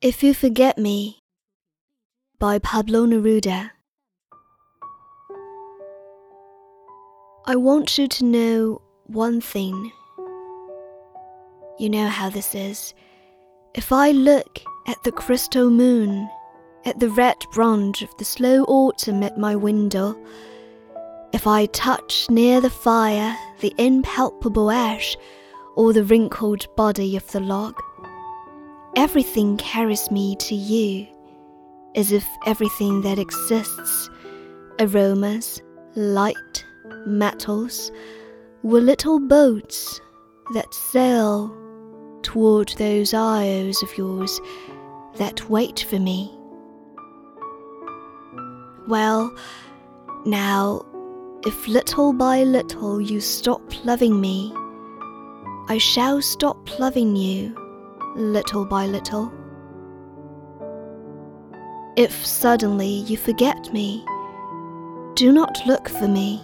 If You Forget Me by Pablo Neruda. I want you to know one thing. You know how this is. If I look at the crystal moon, at the red bronze of the slow autumn at my window, if I touch near the fire the impalpable ash or the wrinkled body of the log, everything carries me to you, as if everything that exists aromas, light, metals were little boats that sail toward those isles of yours that wait for me. Well, now, if little by little you stop loving me, I shall stop loving you little by little. If suddenly you forget me, do not look for me,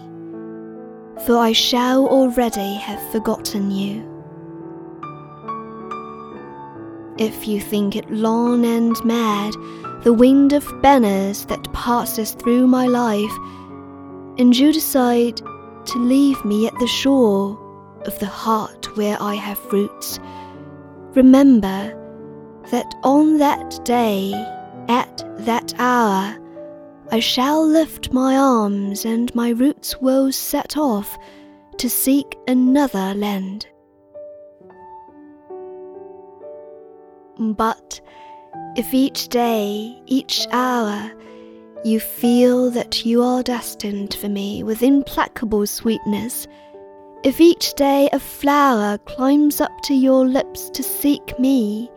for I shall already have forgotten you. If you think it long and mad, the wind of banners that passes through my life, and you decide to leave me at the shore of the heart where I have roots, Remember that on that day, at that hour, I shall lift my arms and my roots will set off to seek another land. But if each day, each hour, you feel that you are destined for me with implacable sweetness, if each day a flower climbs up to your lips to seek me,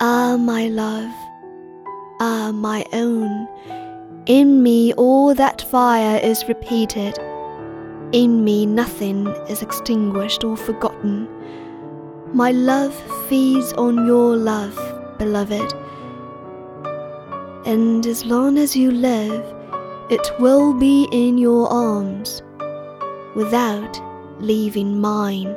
ah, my love, ah, my own, in me all that fire is repeated, in me nothing is extinguished or forgotten. My love feeds on your love, beloved, and as long as you live, it will be in your arms, without Leaving mine.